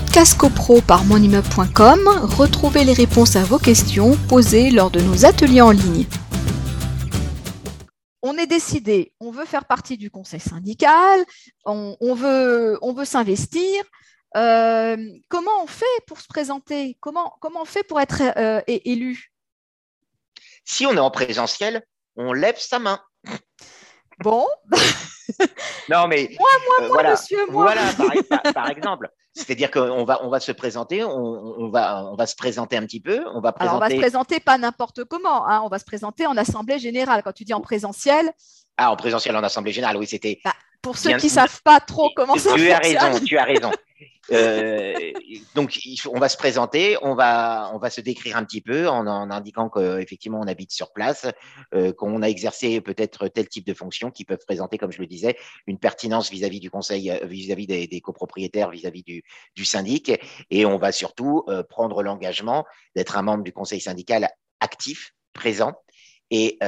podcast copro par monimmeuble.com, retrouvez les réponses à vos questions posées lors de nos ateliers en ligne. On est décidé, on veut faire partie du conseil syndical, on, veut, on veut s'investir. Euh, comment on fait pour se présenter? Comment, comment on fait pour être euh, élu? Si on est en présentiel, on lève sa main. Bon. non, mais. Moi, moi, euh, moi, voilà, monsieur, moi. Voilà, par, exemple. C'est-à-dire qu'on va, on va se présenter, on, va, on va se présenter un petit peu. On va présenter... Alors, on va se présenter pas n'importe comment. Hein, on va se présenter en assemblée générale. Quand tu dis en présentiel. Ah, en présentiel, en assemblée générale, oui, c'était. Bah, pour ceux qui ne savent pas trop comment ça Tu as raison, tu as raison. Euh, donc, on va se présenter, on va, on va se décrire un petit peu en, indiquant qu'effectivement on habite sur place, euh, qu'on a exercé peut-être tel type de fonction qui peuvent présenter, comme je le disais, une pertinence vis-à-vis du conseil, euh, vis-à-vis des, copropriétaires, vis-à-vis du, syndic. Et on va surtout prendre l'engagement d'être un membre du conseil syndical actif, présent. Et,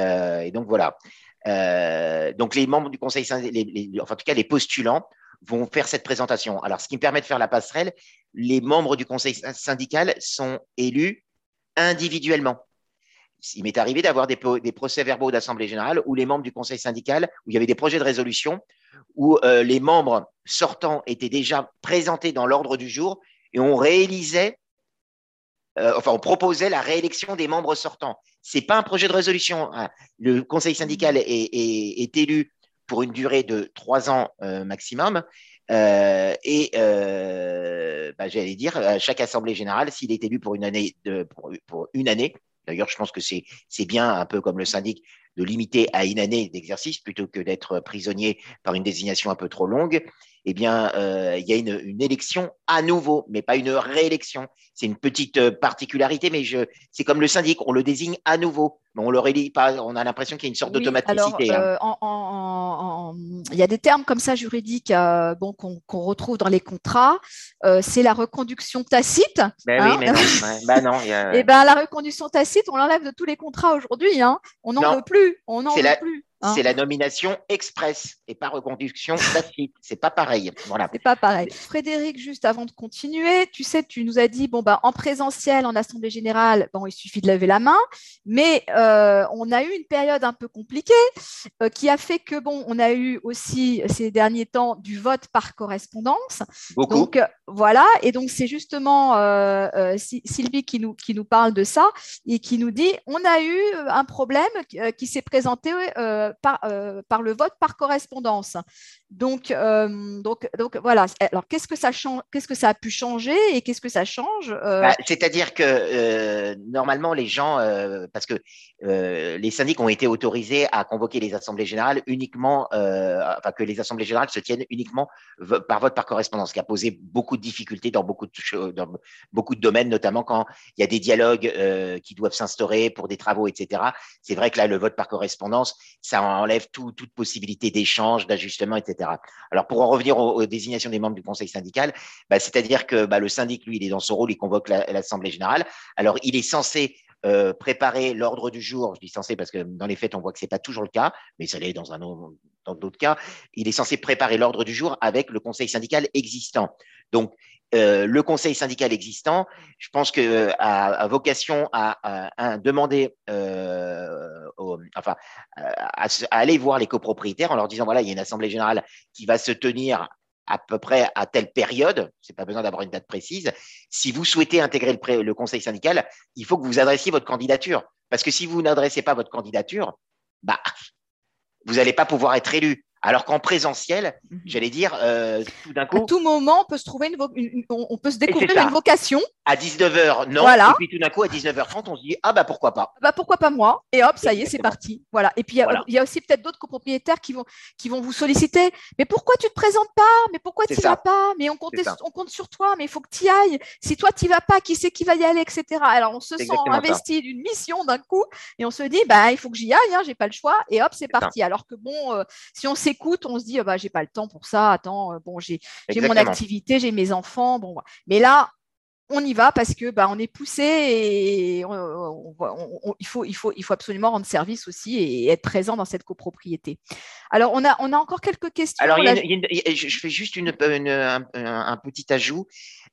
donc voilà. donc les membres du conseil syndical, enfin, en tout cas les postulants, vont faire cette présentation. Alors, ce qui me permet de faire la passerelle, les membres du conseil syndical sont élus individuellement. Il m'est arrivé d'avoir des, procès-verbaux d'Assemblée générale où les membres du conseil syndical, où il y avait des projets de résolution, où euh, les membres sortants étaient déjà présentés dans l'ordre du jour et on réalisait, euh, enfin, on proposait la réélection des membres sortants. Ce n'est pas un projet de résolution. Hein. Le conseil syndical est élu pour une durée de trois ans euh, maximum. Euh, et euh, bah, j'allais dire, chaque assemblée générale, s'il est élu pour une année, de, année, d'ailleurs, je pense que c'est bien, un peu comme le syndic, de limiter à une année d'exercice plutôt que d'être prisonnier par une désignation un peu trop longue, eh bien, il y a une, une, élection à nouveau, mais pas une réélection. C'est une petite particularité, mais c'est comme le syndic, on le désigne à nouveau on leur pas, on a l'impression qu'il y a une sorte d'automaticité. Hein. Euh, il y a des termes comme ça juridiques euh, bon, qu'on retrouve dans les contrats. Euh, c'est la reconduction tacite. Ben oui, hein. mais non. ben non Et eh ben la reconduction tacite, on l'enlève de tous les contrats aujourd'hui. Hein. On n'en veut plus. On n'en veut plus. Hein. c'est la nomination express et pas reconduction tacite. C'est pas pareil. Voilà. C'est pas pareil. Frédéric, juste avant de continuer, tu sais, tu nous as dit bon bah en présentiel, en assemblée générale, bon il suffit de lever la main, mais euh, on a eu une période un peu compliquée euh, qui a fait que bon, on a eu aussi ces derniers temps du vote par correspondance. Beaucoup. Donc euh, voilà, et donc c'est justement Sylvie qui nous qui nous parle de ça et qui nous dit on a eu un problème qui s'est présenté par, euh, par le vote par correspondance. Donc, euh, donc, donc voilà. Alors, qu'est-ce que ça change Qu'est-ce que ça a pu changer et qu'est-ce que ça change euh? bah, C'est-à-dire que normalement, les gens, parce que les syndics ont été autorisés à convoquer les assemblées générales uniquement, enfin que les assemblées générales se tiennent uniquement par vote par correspondance, ce qui a posé beaucoup de difficultés dans beaucoup de, dans beaucoup de domaines, notamment quand il y a des dialogues qui doivent s'instaurer pour des travaux, etc. C'est vrai que là, le vote par correspondance, ça enlève toute possibilité d'échange, d'ajustement, etc. Alors, pour en revenir aux, désignations des membres du conseil syndical, bah, c'est-à-dire que bah, le syndic, lui, il est dans son rôle, il convoque l'Assemblée générale. Alors, il est censé euh, préparer l'ordre du jour. Je dis censé parce que dans les faits, on voit que ce n'est pas toujours le cas, mais ça l'est dans dans d'autres cas. Il est censé préparer l'ordre du jour avec le conseil syndical existant. Donc, euh, le conseil syndical existant, je pense que euh, vocation à, demander, euh, enfin, à, aller voir les copropriétaires en leur disant voilà, il y a une assemblée générale qui va se tenir à peu près à telle période. C'est pas besoin d'avoir une date précise. Si vous souhaitez intégrer le, le conseil syndical, il faut que vous adressiez votre candidature, parce que si vous n'adressez pas votre candidature, bah, vous n'allez pas pouvoir être élu. Alors qu'en présentiel, mhm. j'allais dire, euh, tout d'un coup. À tout moment, on peut se trouver une, on peut se découvrir une vocation. À 19h, non. Voilà. Et puis tout d'un coup, à 19h30, on se dit, ah bah pourquoi pas. Bah pourquoi pas moi Et hop, ça y est, c'est parti. Voilà. Et puis il y, a aussi peut-être d'autres copropriétaires qui vont, qui vont vous solliciter. Mais pourquoi tu te présentes pas? Mais pourquoi tu n'y vas pas? Mais on compte, on compte sur toi, mais il faut que tu y ailles. Si toi, tu n'y vas pas, qui c'est qui va y aller, etc. Alors on se sent investi d'une mission d'un coup et on se dit, bah il faut que j'y aille, hein, j'ai pas le choix. Et hop, c'est parti. Alors que bon, euh, si on écoute, on se dit, ah bah, j'ai pas le temps pour ça, attends, euh, bon, j'ai mon activité, j'ai mes enfants, bon, mais là, on y va parce que bah, on est poussé et il, faut, il, faut, il faut absolument rendre service aussi et être présent dans cette copropriété. Alors, on a, on a encore quelques questions. Alors, je fais juste une, un, petit ajout.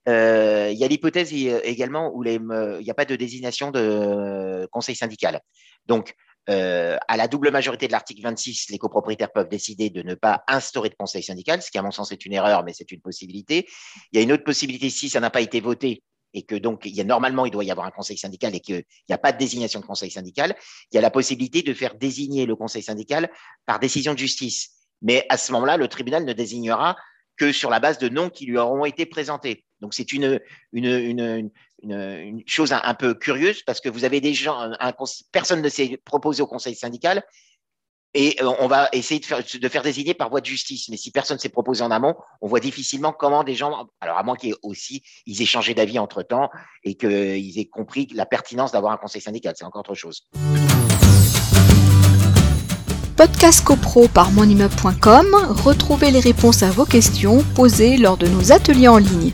euh, il y a l'hypothèse également où il n'y a pas de désignation de conseil syndical. Donc, euh, à la double majorité de l'article 26, les copropriétaires peuvent décider de ne pas instaurer de conseil syndical, ce qui, à mon sens, est une erreur, mais c'est une possibilité. Il y a une autre possibilité si ça n'a pas été voté et que donc il y a normalement il doit y avoir un conseil syndical et qu'il n'y a pas de désignation de conseil syndical, il y a la possibilité de faire désigner le conseil syndical par décision de justice. Mais à ce moment-là, le tribunal ne désignera que sur la base de noms qui lui auront été présentés. Donc c'est une, une, chose un, peu curieuse parce que vous avez des gens, personne ne s'est proposé au conseil syndical et euh, on va essayer de faire, de faire désigner par voie de justice. Mais si personne s'est proposé en amont, on voit difficilement comment des gens, alors à moins qu'ils aussi ils aient changé d'avis entre temps et qu'ils aient compris la pertinence d'avoir un conseil syndical, c'est encore autre chose. Podcast CoPro par monimmeuble.com, retrouvez les réponses à vos questions posées lors de nos ateliers en ligne.